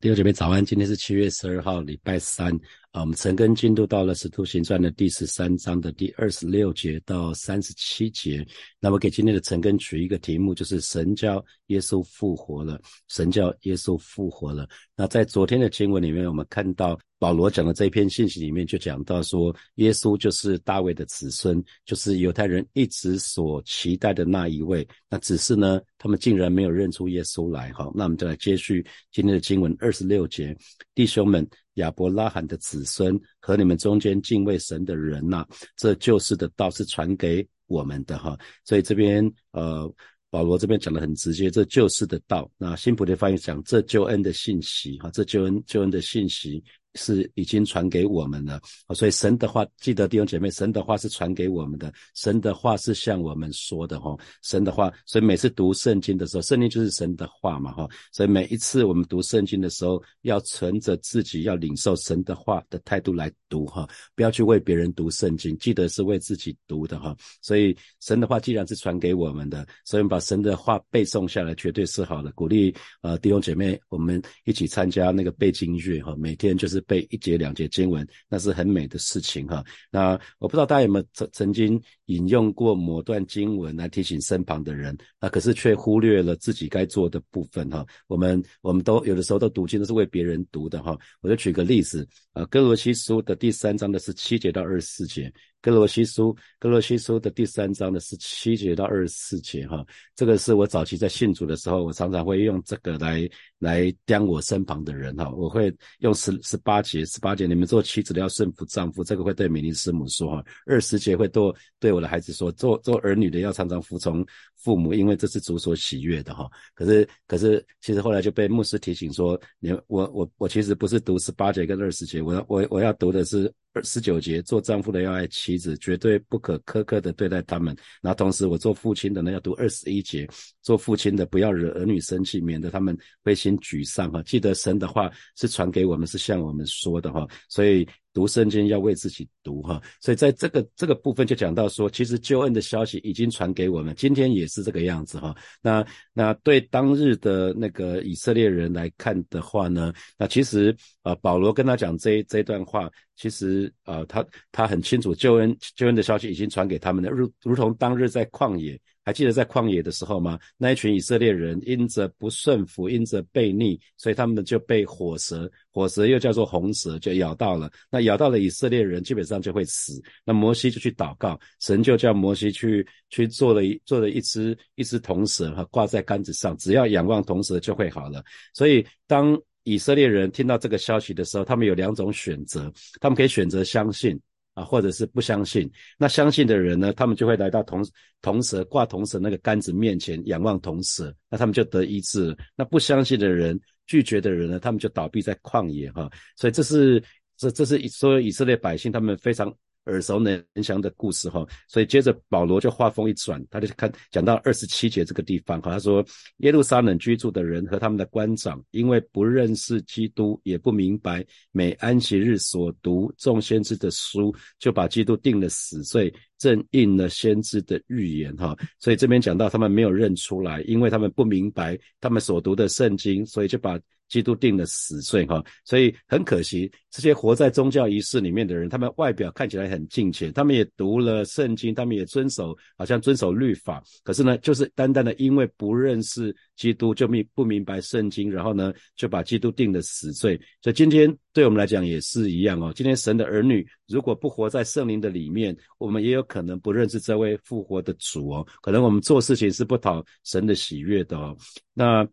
弟兄姐妹早安，今天是七月十二号，礼拜三啊。我们陈根进度到了《使徒行传》的第十三章的第二十六节到三十七节。那么给今天的陈根取一个题目，就是神叫耶稣复活了。神叫耶稣复活了。那在昨天的经文里面，我们看到。保罗讲的这一篇信息里面就讲到说，耶稣就是大卫的子孙，就是犹太人一直所期待的那一位。那只是呢，他们竟然没有认出耶稣来。哈，那我们就来接续今天的经文二十六节，弟兄们，亚伯拉罕的子孙和你们中间敬畏神的人呐，这救世的道是传给我们的哈。所以这边呃，保罗这边讲的很直接，这救世的道。那新普的翻译讲这救恩的信息哈，这救恩救恩的信息。是已经传给我们了，所以神的话，记得弟兄姐妹，神的话是传给我们的，神的话是向我们说的哈，神的话，所以每次读圣经的时候，圣经就是神的话嘛哈，所以每一次我们读圣经的时候，要存着自己要领受神的话的态度来读哈，不要去为别人读圣经，记得是为自己读的哈，所以神的话既然是传给我们的，所以把神的话背诵下来，绝对是好的，鼓励呃弟兄姐妹，我们一起参加那个背经月哈，每天就是。背一节两节经文，那是很美的事情哈。那我不知道大家有没有曾曾经引用过某段经文来提醒身旁的人，那可是却忽略了自己该做的部分哈。我们我们都有的时候都读经都是为别人读的哈。我就举个例子啊，哥罗西书的第三章的是七节到二十四节。格罗西书，格罗西书的第三章的十七节到二十四节，哈，这个是我早期在信主的时候，我常常会用这个来来刁我身旁的人，哈，我会用十十八节，十八节你们做妻子的要顺服丈夫，这个会对美丽师母说，哈，二十节会对对我的孩子说，做做儿女的要常常服从父母，因为这是主所喜悦的，哈。可是可是其实后来就被牧师提醒说，你我我我其实不是读十八节跟二十节，我要我我要读的是二。十九节，做丈夫的要爱妻子，绝对不可苛刻的对待他们。然后同时，我做父亲的呢，要读二十一节，做父亲的不要惹儿女生气，免得他们灰心沮丧哈。记得神的话是传给我们，是向我们说的哈。所以。读圣经要为自己读哈，所以在这个这个部分就讲到说，其实救恩的消息已经传给我们，今天也是这个样子哈。那那对当日的那个以色列人来看的话呢，那其实啊，保罗跟他讲这这段话，其实啊，他他很清楚救恩救恩的消息已经传给他们了，如如同当日在旷野。还记得在旷野的时候吗？那一群以色列人因着不顺服，因着悖逆，所以他们就被火蛇，火蛇又叫做红蛇，就咬到了。那咬到了以色列人，基本上就会死。那摩西就去祷告，神就叫摩西去去做了一做了一只一只铜蛇，哈，挂在杆子上，只要仰望铜蛇就会好了。所以当以色列人听到这个消息的时候，他们有两种选择，他们可以选择相信。啊，或者是不相信，那相信的人呢，他们就会来到铜铜蛇挂铜蛇那个杆子面前，仰望铜蛇，那他们就得医治。那不相信的人、拒绝的人呢，他们就倒闭在旷野哈。所以这是这这是所有以色列百姓他们非常。耳熟能详的故事哈，所以接着保罗就话锋一转，他就看讲到二十七节这个地方哈，他说耶路撒冷居住的人和他们的官长，因为不认识基督，也不明白每安息日所读众先知的书，就把基督定了死罪，正应了先知的预言哈。所以这边讲到他们没有认出来，因为他们不明白他们所读的圣经，所以就把。基督定了死罪，哈，所以很可惜，这些活在宗教仪式里面的人，他们外表看起来很敬虔，他们也读了圣经，他们也遵守，好像遵守律法，可是呢，就是单单的因为不认识基督，就明不明白圣经，然后呢，就把基督定了死罪。所以今天对我们来讲也是一样哦。今天神的儿女如果不活在圣灵的里面，我们也有可能不认识这位复活的主哦，可能我们做事情是不讨神的喜悦的哦。那。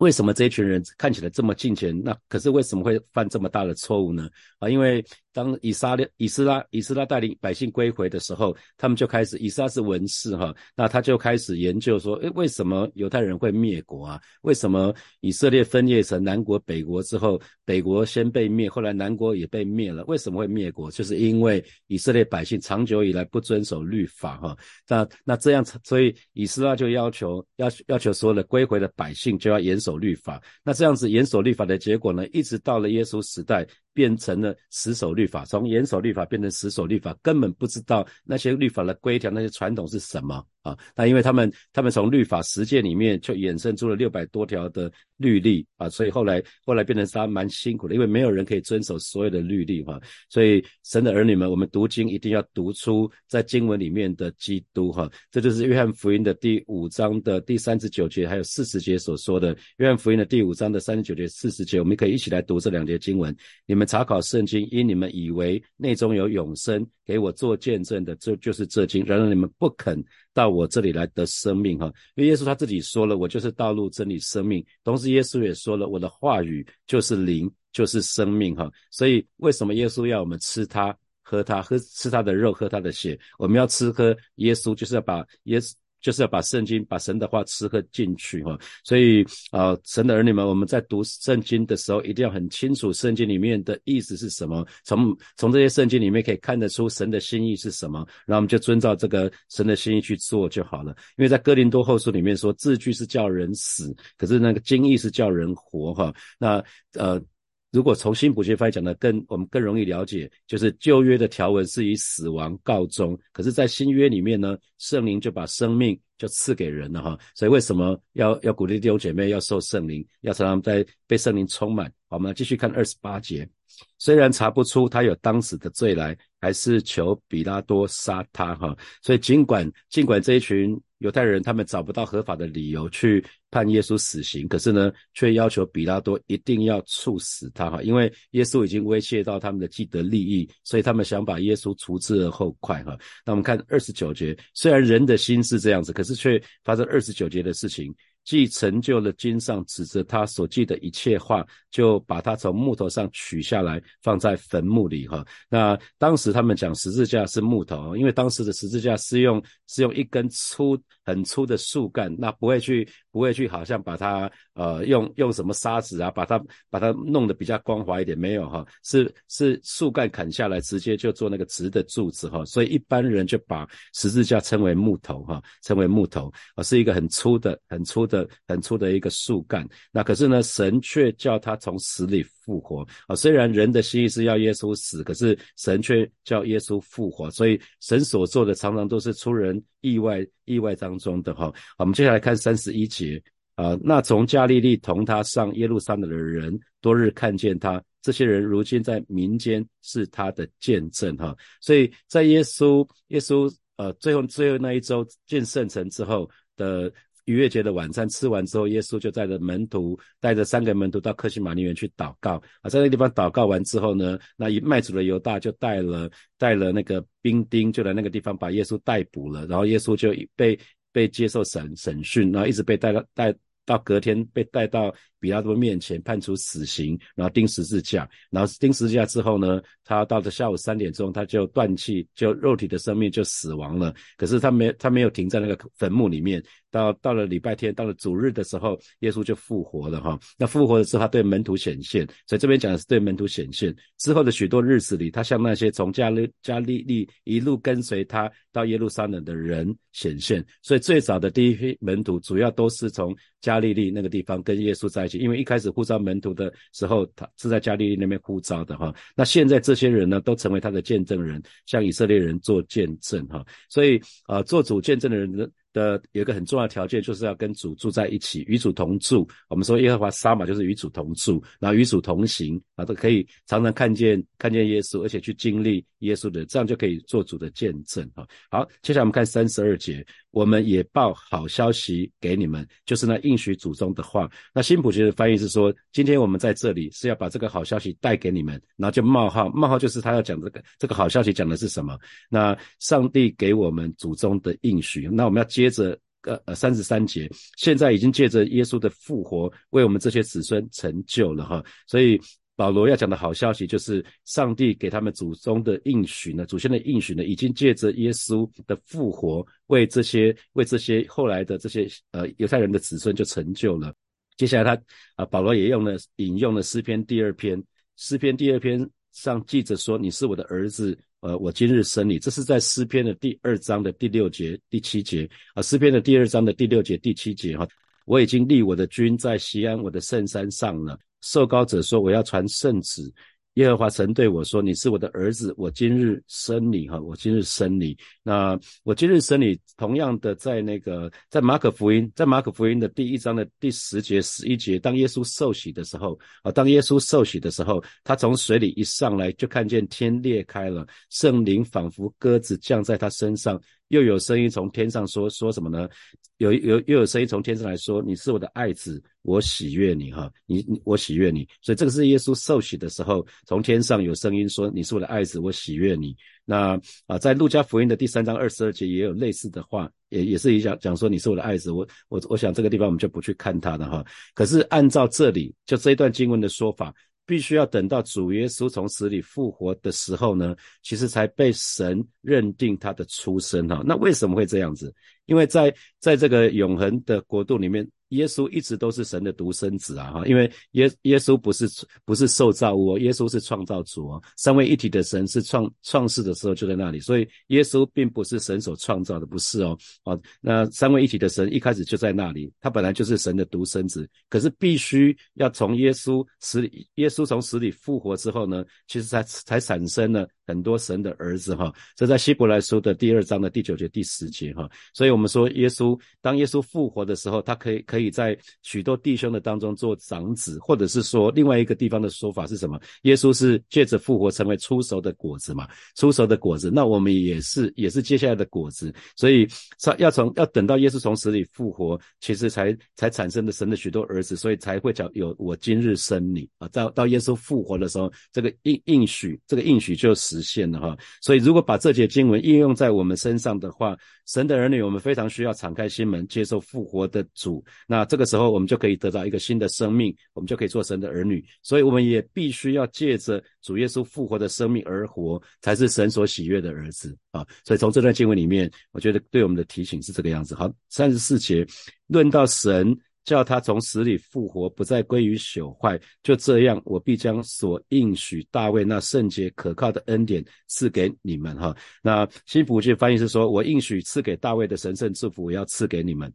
为什么这一群人看起来这么敬虔？那可是为什么会犯这么大的错误呢？啊，因为。当以撒列、以斯拉、以斯拉带领百姓归回的时候，他们就开始，以斯拉是文士哈，那他就开始研究说，诶，为什么犹太人会灭国啊？为什么以色列分裂成南国、北国之后，北国先被灭，后来南国也被灭了？为什么会灭国？就是因为以色列百姓长久以来不遵守律法哈。那那这样，所以以斯拉就要求要要求所有的归回的百姓就要严守律法。那这样子严守律法的结果呢，一直到了耶稣时代。变成了死守律法，从严守律法变成死守律法，根本不知道那些律法的规条、那些传统是什么啊。那因为他们他们从律法实践里面就衍生出了六百多条的律例啊，所以后来后来变成他蛮辛苦的，因为没有人可以遵守所有的律例哈。所以神的儿女们，我们读经一定要读出在经文里面的基督哈。这就是约翰福音的第五章的第三十九节还有四十节所说的。约翰福音的第五章的三十九节、四十节，我们可以一起来读这两节经文。你们查考圣经，因你们以为内中有永生，给我做见证的，这就是这经。然而你们不肯到我这里来得生命，哈！因为耶稣他自己说了，我就是道路、真理、生命。同时，耶稣也说了，我的话语就是灵，就是生命，哈！所以，为什么耶稣要我们吃他、喝他、喝吃他的肉、喝他的血？我们要吃喝耶稣，就是要把耶稣。就是要把圣经、把神的话吃喝进去哈，所以啊，神的儿女们，我们在读圣经的时候，一定要很清楚圣经里面的意思是什么。从从这些圣经里面可以看得出神的心意是什么，然后我们就遵照这个神的心意去做就好了。因为在哥林多后书里面说，字句是叫人死，可是那个经意是叫人活哈。那呃。如果从新普学翻译讲的更，我们更容易了解，就是旧约的条文是以死亡告终，可是，在新约里面呢，圣灵就把生命就赐给人了哈。所以为什么要要鼓励弟兄姐妹要受圣灵，要常常在被圣灵充满？我们继续看二十八节。虽然查不出他有当时的罪来，还是求比拉多杀他哈。所以尽管尽管这一群。犹太人他们找不到合法的理由去判耶稣死刑，可是呢，却要求比拉多一定要处死他哈，因为耶稣已经威胁到他们的既得利益，所以他们想把耶稣除之而后快哈。那我们看二十九节，虽然人的心是这样子，可是却发生二十九节的事情。既成就了经上指着他所记的一切话，就把他从木头上取下来，放在坟墓里哈。那当时他们讲十字架是木头，因为当时的十字架是用是用一根粗很粗的树干，那不会去不会去好像把它呃用用什么砂纸啊，把它把它弄得比较光滑一点，没有哈，是是树干砍下来直接就做那个直的柱子哈。所以一般人就把十字架称为木头哈，称为木头，是一个很粗的很粗的。的很粗的一个树干，那可是呢，神却叫他从死里复活啊。虽然人的心意是要耶稣死，可是神却叫耶稣复活，所以神所做的常常都是出人意外意外当中的哈。我们接下来看三十一节啊，那从加利利同他上耶路撒冷的人，多日看见他，这些人如今在民间是他的见证哈。所以在耶稣耶稣呃最后最后那一周进圣城之后的。逾越节的晚餐吃完之后，耶稣就带着门徒，带着三个门徒到克西马尼园去祷告啊。在那个地方祷告完之后呢，那一卖主的犹大就带了带了那个兵丁，就来那个地方把耶稣逮捕了。然后耶稣就被被接受审审讯，然后一直被带到带到隔天被带到比拉多面前判处死刑，然后钉十字架。然后钉十字架之后呢，他到了下午三点钟他就断气，就肉体的生命就死亡了。可是他没他没有停在那个坟墓里面。到到了礼拜天，到了主日的时候，耶稣就复活了哈。那复活的时候，他对门徒显现，所以这边讲的是对门徒显现之后的许多日子里，他向那些从加利加利利一路跟随他到耶路撒冷的人显现。所以最早的第一批门徒，主要都是从加利利那个地方跟耶稣在一起，因为一开始呼召门徒的时候，他是在加利利那边呼召的哈。那现在这些人呢，都成为他的见证人，向以色列人做见证哈。所以啊，做主见证的人。的有一个很重要的条件，就是要跟主住在一起，与主同住。我们说耶和华撒玛就是与主同住，然后与主同行啊，都可以常常看见看见耶稣，而且去经历耶稣的，这样就可以做主的见证哈。好，接下来我们看三十二节，我们也报好消息给你们，就是那应许祖宗的话。那新普学的翻译是说，今天我们在这里是要把这个好消息带给你们，然后就冒号冒号就是他要讲这个这个好消息讲的是什么？那上帝给我们祖宗的应许，那我们要。接着，呃呃，三十三节，现在已经借着耶稣的复活，为我们这些子孙成就了哈。所以保罗要讲的好消息，就是上帝给他们祖宗的应许呢，祖先的应许呢，已经借着耶稣的复活，为这些为这些后来的这些呃犹太人的子孙就成就了。接下来他啊，保罗也用了引用了诗篇第二篇，诗篇第二篇上记着说：“你是我的儿子。”呃，我今日生你，这是在诗篇的第二章的第六节、第七节啊。诗篇的第二章的第六节、第七节哈，我已经立我的君在西安我的圣山上了。受高者说，我要传圣旨耶和华曾对我说：“你是我的儿子，我今日生你。”哈，我今日生你。那我今日生你，同样的，在那个在马可福音，在马可福音的第一章的第十节、十一节，当耶稣受洗的时候，啊，当耶稣受洗的时候，他从水里一上来，就看见天裂开了，圣灵仿佛鸽子降在他身上。又有声音从天上说说什么呢？有有又有声音从天上来说：“你是我的爱子，我喜悦你。”哈，你你我喜悦你。所以这个是耶稣受洗的时候，从天上有声音说：“你是我的爱子，我喜悦你。”那啊，在路加福音的第三章二十二节也有类似的话，也也是一讲讲说：“你是我的爱子。”我我我想这个地方我们就不去看它的哈。可是按照这里就这一段经文的说法。必须要等到主耶稣从死里复活的时候呢，其实才被神认定他的出生哈。那为什么会这样子？因为在在这个永恒的国度里面。耶稣一直都是神的独生子啊，哈，因为耶耶稣不是不是受造物哦，耶稣是创造主哦。三位一体的神是创创世的时候就在那里，所以耶稣并不是神所创造的，不是哦。哦，那三位一体的神一开始就在那里，他本来就是神的独生子，可是必须要从耶稣死里，耶稣从死里复活之后呢，其实才才产生了。很多神的儿子哈，这在希伯来书的第二章的第九节、第十节哈，所以我们说耶稣当耶稣复活的时候，他可以可以在许多弟兄的当中做长子，或者是说另外一个地方的说法是什么？耶稣是借着复活成为出熟的果子嘛？出熟的果子，那我们也是也是接下来的果子，所以要从要等到耶稣从死里复活，其实才才产生的神的许多儿子，所以才会讲有我今日生你啊，到到耶稣复活的时候，这个应应许这个应许就是。实现了哈，所以如果把这节经文应用在我们身上的话，神的儿女，我们非常需要敞开心门，接受复活的主。那这个时候，我们就可以得到一个新的生命，我们就可以做神的儿女。所以，我们也必须要借着主耶稣复活的生命而活，才是神所喜悦的儿子啊。所以，从这段经文里面，我觉得对我们的提醒是这个样子。好，三十四节论到神。叫他从死里复活，不再归于朽坏。就这样，我必将所应许大卫那圣洁可靠的恩典赐给你们。哈，那新普句翻译是说：我应许赐给大卫的神圣祝福，我要赐给你们。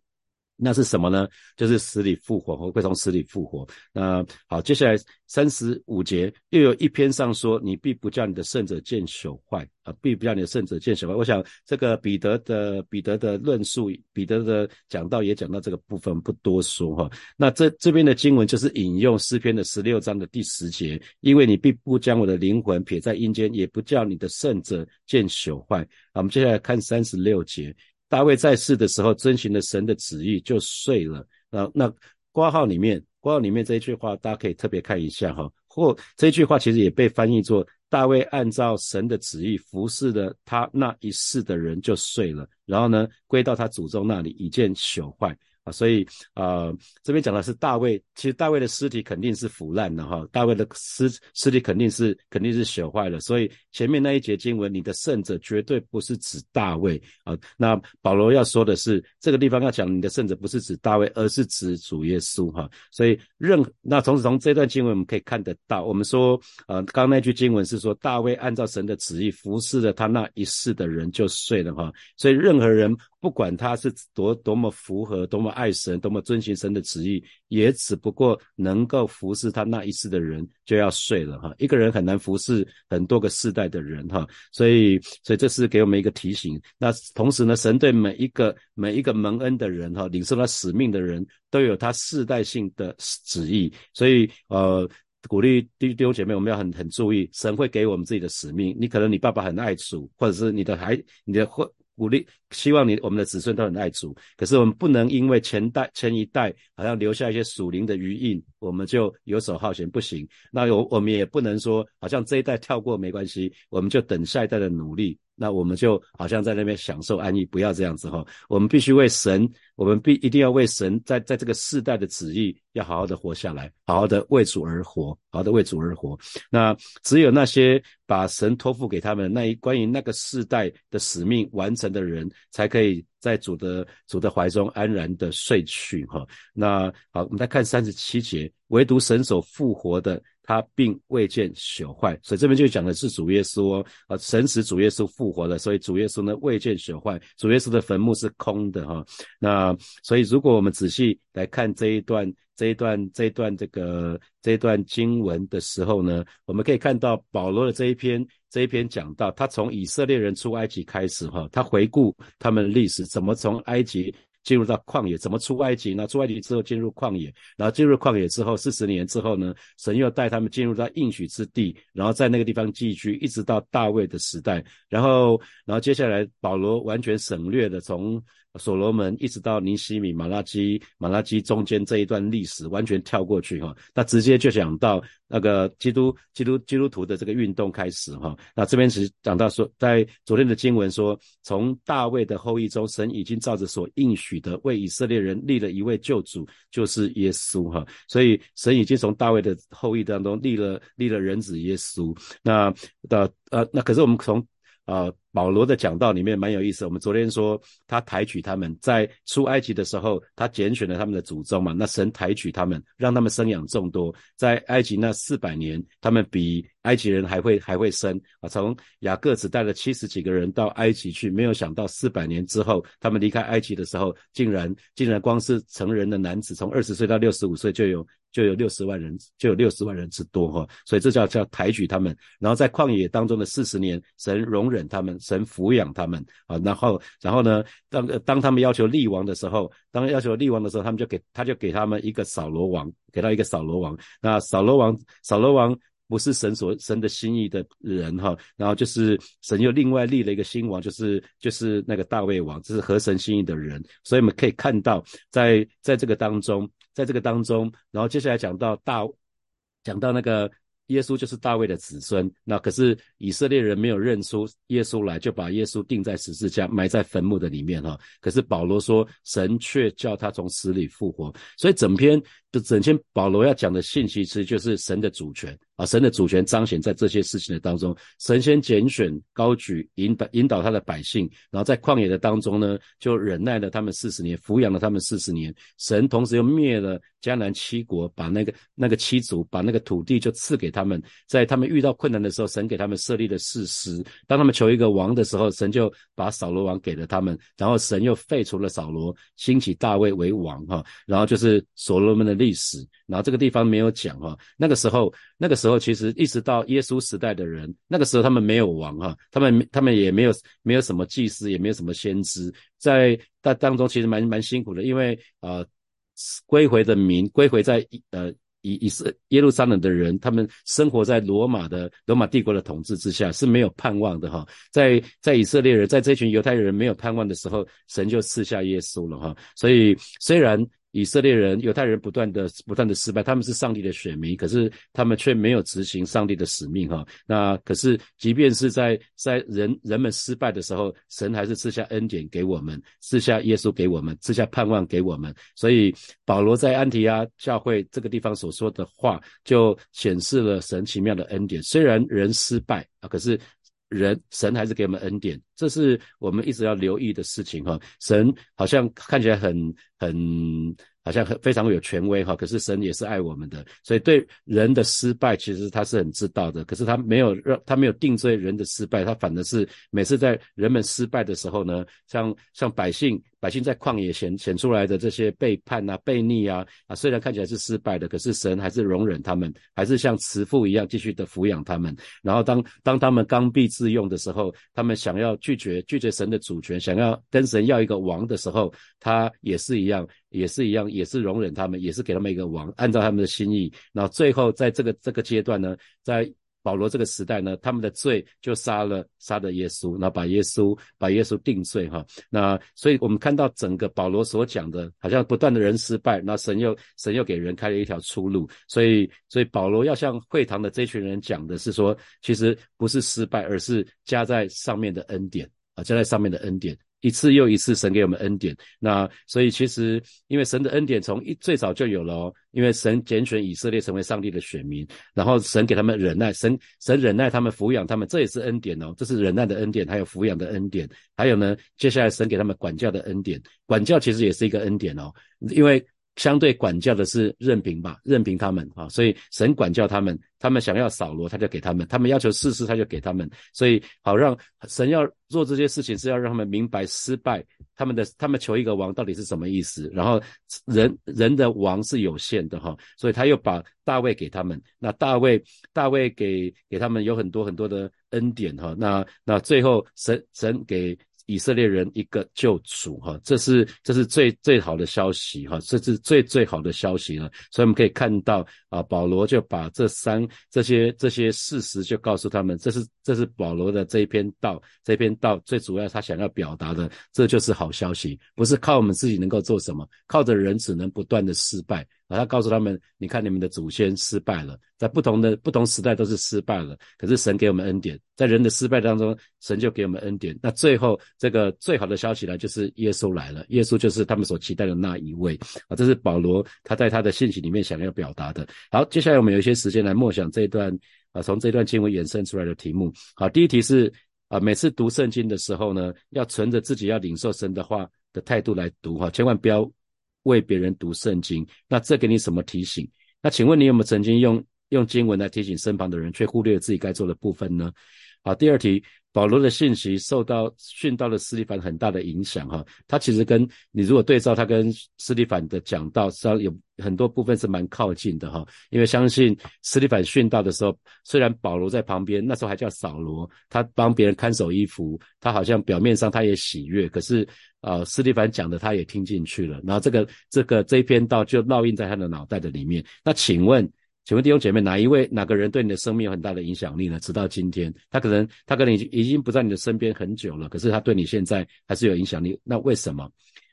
那是什么呢？就是死里复活，会从死里复活。那好，接下来三十五节又有一篇上说：你必不叫你的圣者见朽坏啊，必不叫你的圣者见朽坏。我想这个彼得的彼得的论述，彼得的讲道也讲到这个部分，不多说哈。那这这边的经文就是引用诗篇的十六章的第十节，因为你必不将我的灵魂撇在阴间，也不叫你的圣者见朽坏。我们接下来看三十六节。大卫在世的时候遵循了神的旨意，就睡了。那，那挂号里面，挂号里面这一句话，大家可以特别看一下哈。或这句话其实也被翻译作大卫按照神的旨意服侍了他那一世的人就睡了，然后呢归到他祖宗那里，以见朽坏。所以啊，这边讲的是大卫，其实大卫的尸体肯定是腐烂的哈，大卫的尸尸体肯定是肯定是朽坏了。所以前面那一节经文，你的圣者绝对不是指大卫啊。那保罗要说的是，这个地方要讲你的圣者不是指大卫，而是指主耶稣哈。所以任那从此从这段经文我们可以看得到，我们说呃，刚刚那句经文是说大卫按照神的旨意服侍了他那一世的人就睡了哈。所以任何人。不管他是多多么符合、多么爱神、多么遵循神的旨意，也只不过能够服侍他那一世的人就要睡了哈。一个人很难服侍很多个世代的人哈，所以，所以这是给我们一个提醒。那同时呢，神对每一个每一个蒙恩的人哈，领受他使命的人都有他世代性的旨意。所以，呃，鼓励弟弟兄姐妹，我们要很很注意，神会给我们自己的使命。你可能你爸爸很爱主，或者是你的孩、你的或。鼓励，希望你我们的子孙都很爱主。可是我们不能因为前代前一代好像留下一些属灵的余印，我们就游手好闲，不行。那我我们也不能说，好像这一代跳过没关系，我们就等下一代的努力。那我们就好像在那边享受安逸，不要这样子哈。我们必须为神，我们必一定要为神，在在这个世代的旨意，要好好的活下来，好好的为主而活，好好的为主而活。那只有那些把神托付给他们那一关于那个世代的使命完成的人，才可以在主的主的怀中安然的睡去哈。那好，我们再看三十七节，唯独神所复活的。他并未见朽坏，所以这边就讲的是主耶稣哦，啊，神使主耶稣复活了，所以主耶稣呢未见朽坏，主耶稣的坟墓是空的哈。那所以如果我们仔细来看这一段、这一段、这一段这个这一段经文的时候呢，我们可以看到保罗的这一篇这一篇讲到，他从以色列人出埃及开始哈，他回顾他们的历史，怎么从埃及。进入到旷野，怎么出埃及呢？出埃及之后进入旷野，然后进入旷野之后，四十年之后呢，神又带他们进入到应许之地，然后在那个地方寄居，一直到大卫的时代，然后，然后接下来保罗完全省略的从。所罗门一直到尼西米、马拉基、马拉基中间这一段历史完全跳过去哈，那直接就讲到那个基督、基督、基督徒的这个运动开始哈。那这边是讲到说，在昨天的经文说，从大卫的后裔中，神已经照着所应许的，为以色列人立了一位救主，就是耶稣哈。所以神已经从大卫的后裔当中立了立了人子耶稣。那的呃，那可是我们从啊。保罗的讲道里面蛮有意思。我们昨天说他抬举他们在出埃及的时候，他拣选了他们的祖宗嘛。那神抬举他们，让他们生养众多。在埃及那四百年，他们比埃及人还会还会生啊。从雅各只带了七十几个人到埃及去，没有想到四百年之后，他们离开埃及的时候，竟然竟然光是成人的男子，从二十岁到六十五岁就有就有六十万人，就有六十万人之多哈。所以这叫叫抬举他们。然后在旷野当中的四十年，神容忍他们。神抚养他们啊，然后，然后呢？当当他们要求立王的时候，当要求立王的时候，他们就给他就给他们一个扫罗王，给他一个扫罗王。那扫罗王，扫罗王不是神所神的心意的人哈。然后就是神又另外立了一个新王，就是就是那个大卫王，这是合神心意的人。所以我们可以看到，在在这个当中，在这个当中，然后接下来讲到大，讲到那个。耶稣就是大卫的子孙，那可是以色列人没有认出耶稣来，就把耶稣钉在十字架，埋在坟墓的里面哈。可是保罗说，神却叫他从死里复活，所以整篇就整篇保罗要讲的信息，其实就是神的主权。啊，神的主权彰显在这些事情的当中。神先拣选、高举、引导、引导他的百姓，然后在旷野的当中呢，就忍耐了他们四十年，抚养了他们四十年。神同时又灭了迦南七国，把那个那个七族，把那个土地就赐给他们。在他们遇到困难的时候，神给他们设立了誓师。当他们求一个王的时候，神就把扫罗王给了他们。然后神又废除了扫罗，兴起大卫为王哈。然后就是所罗门的历史。然后这个地方没有讲哈，那个时候。那个时候，其实一直到耶稣时代的人，那个时候他们没有王哈，他们他们也没有没有什么祭司，也没有什么先知，在在当中其实蛮蛮辛苦的，因为呃归回的民归回在呃以以色耶路撒冷的人，他们生活在罗马的罗马帝国的统治之下是没有盼望的哈，在在以色列人在这群犹太人没有盼望的时候，神就赐下耶稣了哈，所以虽然。以色列人、犹太人不断的、不断的失败，他们是上帝的选民，可是他们却没有执行上帝的使命，哈。那可是，即便是在在人人们失败的时候，神还是赐下恩典给我们，赐下耶稣给我们，赐下盼望给我们。所以保罗在安提阿教会这个地方所说的话，就显示了神奇妙的恩典。虽然人失败啊，可是。人神还是给我们恩典，这是我们一直要留意的事情哈。神好像看起来很很。好像很非常有权威哈，可是神也是爱我们的，所以对人的失败，其实他是很知道的。可是他没有让他没有定罪人的失败，他反而是每次在人们失败的时候呢，像像百姓百姓在旷野显显出来的这些背叛啊、背逆啊啊，虽然看起来是失败的，可是神还是容忍他们，还是像慈父一样继续的抚养他们。然后当当他们刚愎自用的时候，他们想要拒绝拒绝神的主权，想要跟神要一个王的时候，他也是一样。也是一样，也是容忍他们，也是给他们一个王，按照他们的心意。然后最后在这个这个阶段呢，在保罗这个时代呢，他们的罪就杀了杀了耶稣，那把耶稣把耶稣定罪哈。那所以我们看到整个保罗所讲的，好像不断的人失败，那神又神又给人开了一条出路。所以所以保罗要向会堂的这群人讲的是说，其实不是失败，而是加在上面的恩典啊，加在上面的恩典。一次又一次神给我们恩典。那所以其实因为神的恩典从一最早就有了哦，因为神拣选以色列成为上帝的选民，然后神给他们忍耐，神神忍耐他们抚养他们，这也是恩典哦，这是忍耐的恩典，还有抚养的恩典，还有呢，接下来神给他们管教的恩典，管教其实也是一个恩典哦，因为。相对管教的是任凭吧，任凭他们啊，所以神管教他们，他们想要扫罗，他就给他们；他们要求试试，他就给他们。所以好让神要做这些事情，是要让他们明白失败。他们的他们求一个王到底是什么意思？然后人人的王是有限的哈，所以他又把大卫给他们。那大卫大卫给给他们有很多很多的恩典哈。那那最后神神给。以色列人一个救主，哈，这是这是最最好的消息，哈，这是最最好的消息了。所以我们可以看到，啊，保罗就把这三这些这些事实就告诉他们，这是这是保罗的这一篇道，这篇道最主要他想要表达的，这就是好消息，不是靠我们自己能够做什么，靠着人只能不断的失败。啊，他告诉他们，你看你们的祖先失败了，在不同的不同时代都是失败了，可是神给我们恩典，在人的失败当中，神就给我们恩典。那最后这个最好的消息呢，就是耶稣来了，耶稣就是他们所期待的那一位啊。这是保罗他在他的信息里面想要表达的。好，接下来我们有一些时间来默想这一段啊，从这段经文衍生出来的题目。好，第一题是啊，每次读圣经的时候呢，要存着自己要领受神的话的态度来读哈，千万不要。为别人读圣经，那这给你什么提醒？那请问你有没有曾经用用经文来提醒身旁的人，却忽略了自己该做的部分呢？好，第二题，保罗的信息受到训道的斯蒂凡很大的影响哈。他其实跟你如果对照他跟斯蒂凡的讲道，实际上有很多部分是蛮靠近的哈。因为相信斯蒂凡训道的时候，虽然保罗在旁边，那时候还叫扫罗，他帮别人看守衣服，他好像表面上他也喜悦，可是。啊，斯蒂凡讲的他也听进去了，然后这个这个这一篇道就烙印在他的脑袋的里面。那请问，请问弟兄姐妹，哪一位哪个人对你的生命有很大的影响力呢？直到今天，他可能他可能已经已经不在你的身边很久了，可是他对你现在还是有影响力。那为什么？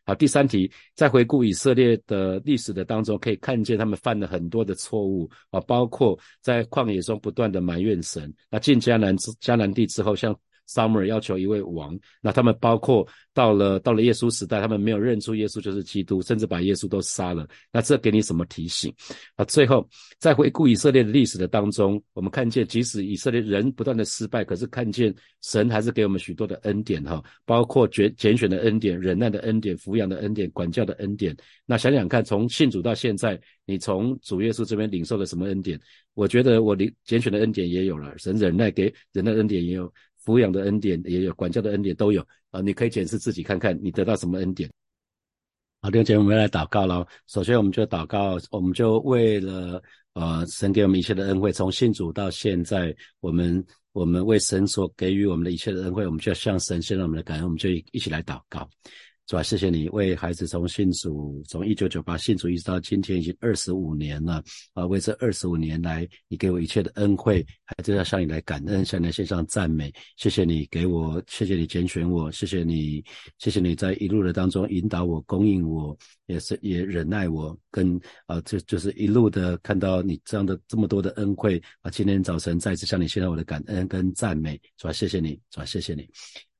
好，第三题，在回顾以色列的历史的当中，可以看见他们犯了很多的错误啊，包括在旷野中不断的埋怨神。那进迦南之迦南地之后，像。Summer 要求一位王，那他们包括到了到了耶稣时代，他们没有认出耶稣就是基督，甚至把耶稣都杀了。那这给你什么提醒？啊，最后在回顾以色列的历史的当中，我们看见即使以色列人不断的失败，可是看见神还是给我们许多的恩典哈，包括拣拣选的恩典、忍耐的恩典、抚养的恩典、管教的恩典。那想想看，从信主到现在，你从主耶稣这边领受了什么恩典？我觉得我领拣选的恩典也有了，神忍耐给人的恩典也有。抚养的恩典也有，管教的恩典都有啊！你可以检视自己，看看你得到什么恩典。好，弟兄姐妹，我们来祷告喽。首先，我们就祷告，我们就为了呃神给我们一切的恩惠，从信主到现在，我们我们为神所给予我们的一切的恩惠，我们就要向神献上我们的感恩，我们就一起来祷告。主啊，谢谢你为孩子从信主，从一九九八信主一直到今天，已经二十五年了啊！为这二十五年来，你给我一切的恩惠，孩子要向你来感恩，向你献上赞美。谢谢你给我，谢谢你拣选我，谢谢你，谢谢你在一路的当中引导我、供应我，也是也忍耐我，跟啊，就就是一路的看到你这样的这么多的恩惠啊！今天早晨再次向你献上我的感恩跟赞美，主啊，谢谢你，主啊，谢谢你。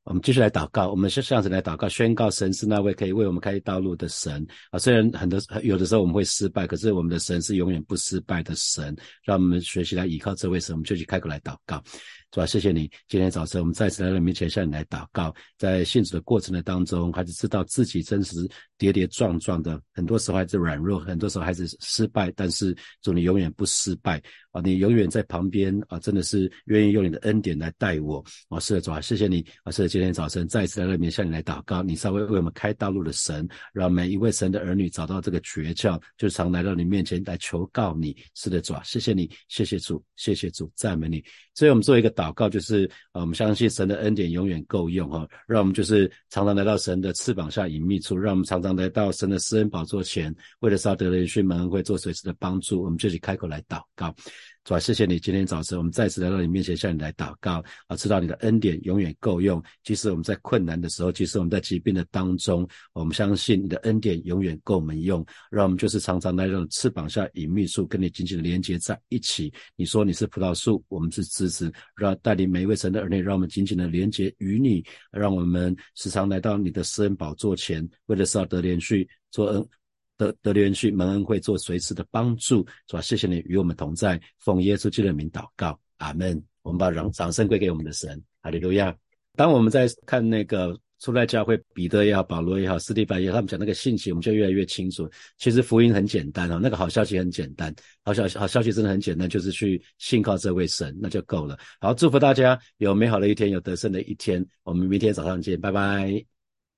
我们继续来祷告，我们是这样子来祷告，宣告神是那位可以为我们开道路的神啊。虽然很多有的时候我们会失败，可是我们的神是永远不失败的神。让我们学习来依靠这位神，我们就去开口来祷告。主啊，谢谢你，今天早晨我们再次来到你面前向你来祷告，在信主的过程的当中，孩子知道自己真实跌跌撞撞的，很多时候孩子软弱，很多时候孩子失败，但是主你永远不失败。啊，你永远在旁边啊，真的是愿意用你的恩典来带我啊！是的，主啊，谢谢你啊！是的，今天早晨再一次来到面向你来祷告，你稍微为我们开道路的神，让每一位神的儿女找到这个诀窍，就常来到你面前来求告你。是的，主啊，谢谢你，谢谢主，谢谢主，赞美你。所以我们做一个祷告，就是啊，我们相信神的恩典永远够用哈，让我们就是常常来到神的翅膀下隐秘处，让我们常常来到神的施恩宝座前，为了沙德雷训门会做随时的帮助，我们就去开口来祷告。主啊，谢谢你今天早晨我们再次来到你面前向你来祷告啊，知道你的恩典永远够用，即使我们在困难的时候，即使我们在疾病的当中，我们相信你的恩典永远够我们用，让我们就是常常在这种翅膀下隐秘处跟你紧紧的连接在一起。你说你是葡萄树，我们是枝子，让带领每一位神的儿女，让我们紧紧的连接与你，让我们时常来到你的施恩宝座前，为了是要得连续做恩。得得连续蒙恩会做随时的帮助，是吧？谢谢你与我们同在，奉耶稣基督的名祷告，阿门。我们把掌掌声归给我们的神，哈利路亚。当我们在看那个初代教会，彼得也好，保罗也好，斯蒂凡也好，他们讲那个信息，我们就越来越清楚。其实福音很简单哦，那个好消息很简单，好消好消息真的很简单，就是去信靠这位神，那就够了。好，祝福大家有美好的一天，有得胜的一天。我们明天早上见，拜拜。